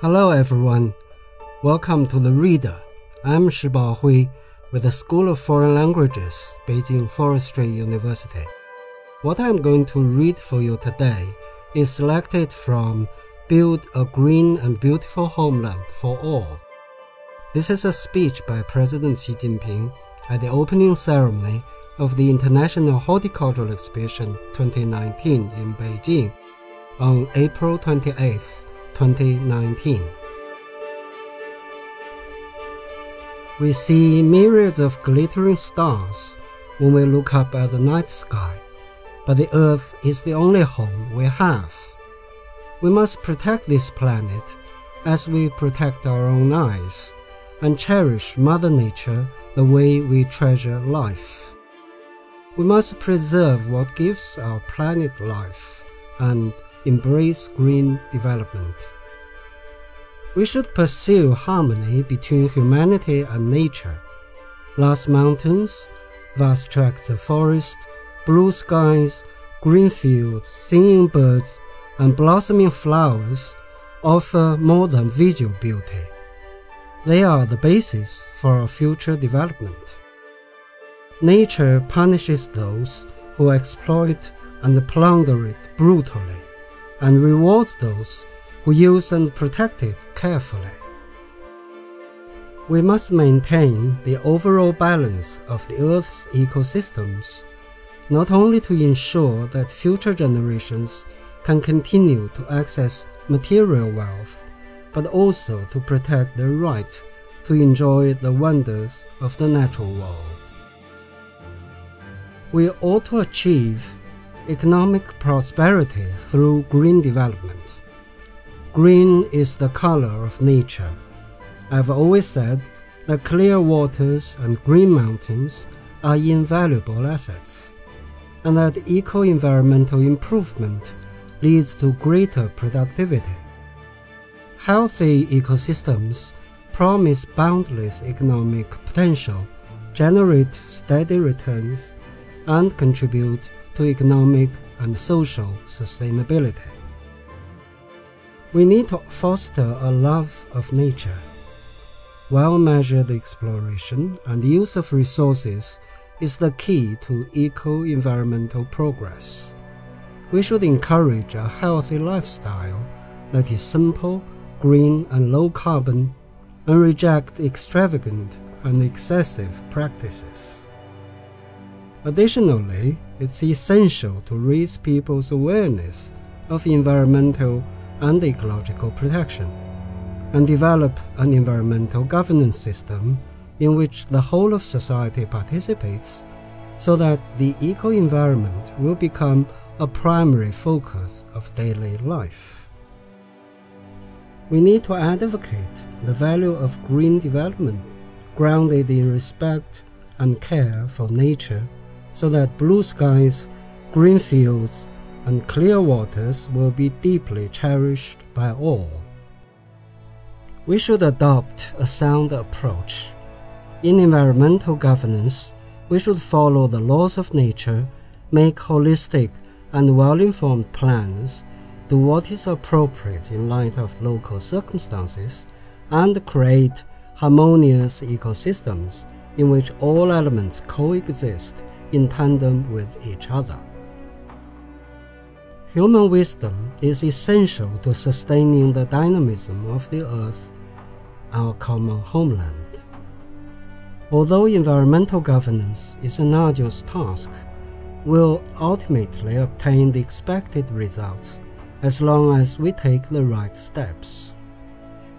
Hello, everyone. Welcome to The Reader. I'm Shi Baohui with the School of Foreign Languages, Beijing Forestry University. What I'm going to read for you today is selected from Build a Green and Beautiful Homeland for All. This is a speech by President Xi Jinping at the opening ceremony of the International Horticultural Exhibition 2019 in Beijing on April 28, 2019. We see myriads of glittering stars when we look up at the night sky, but the Earth is the only home we have. We must protect this planet as we protect our own eyes and cherish Mother Nature the way we treasure life. We must preserve what gives our planet life and embrace green development. We should pursue harmony between humanity and nature. Lush mountains, vast tracts of forest, blue skies, green fields, singing birds, and blossoming flowers offer more than visual beauty. They are the basis for our future development. Nature punishes those who exploit and plunder it brutally, and rewards those who use and protect it carefully. We must maintain the overall balance of the Earth's ecosystems, not only to ensure that future generations can continue to access material wealth, but also to protect their right to enjoy the wonders of the natural world. We ought to achieve economic prosperity through green development. Green is the color of nature. I've always said that clear waters and green mountains are invaluable assets, and that eco environmental improvement leads to greater productivity. Healthy ecosystems promise boundless economic potential, generate steady returns, and contribute to economic and social sustainability. We need to foster a love of nature. Well measured exploration and use of resources is the key to eco environmental progress. We should encourage a healthy lifestyle that is simple, green, and low carbon, and reject extravagant and excessive practices. Additionally, it's essential to raise people's awareness of environmental and ecological protection and develop an environmental governance system in which the whole of society participates so that the eco environment will become a primary focus of daily life. We need to advocate the value of green development grounded in respect and care for nature so that blue skies, green fields, and clear waters will be deeply cherished by all. We should adopt a sound approach. In environmental governance, we should follow the laws of nature, make holistic and well informed plans, do what is appropriate in light of local circumstances, and create harmonious ecosystems in which all elements coexist in tandem with each other. Human wisdom is essential to sustaining the dynamism of the earth, our common homeland. Although environmental governance is an arduous task, we'll ultimately obtain the expected results as long as we take the right steps.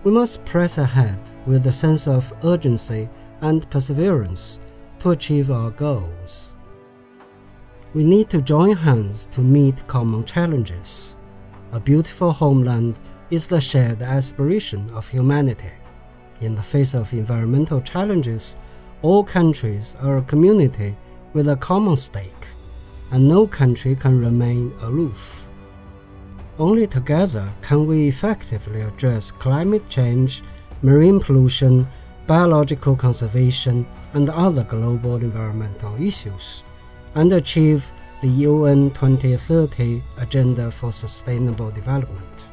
We must press ahead with a sense of urgency and perseverance to achieve our goals. We need to join hands to meet common challenges. A beautiful homeland is the shared aspiration of humanity. In the face of environmental challenges, all countries are a community with a common stake, and no country can remain aloof. Only together can we effectively address climate change, marine pollution, biological conservation, and other global environmental issues and achieve the UN 2030 Agenda for Sustainable Development.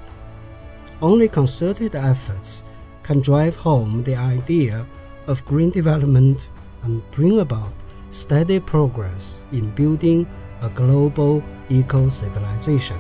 only concerted efforts can drive home the idea of green development and bring about steady progress in building a global eco civilization.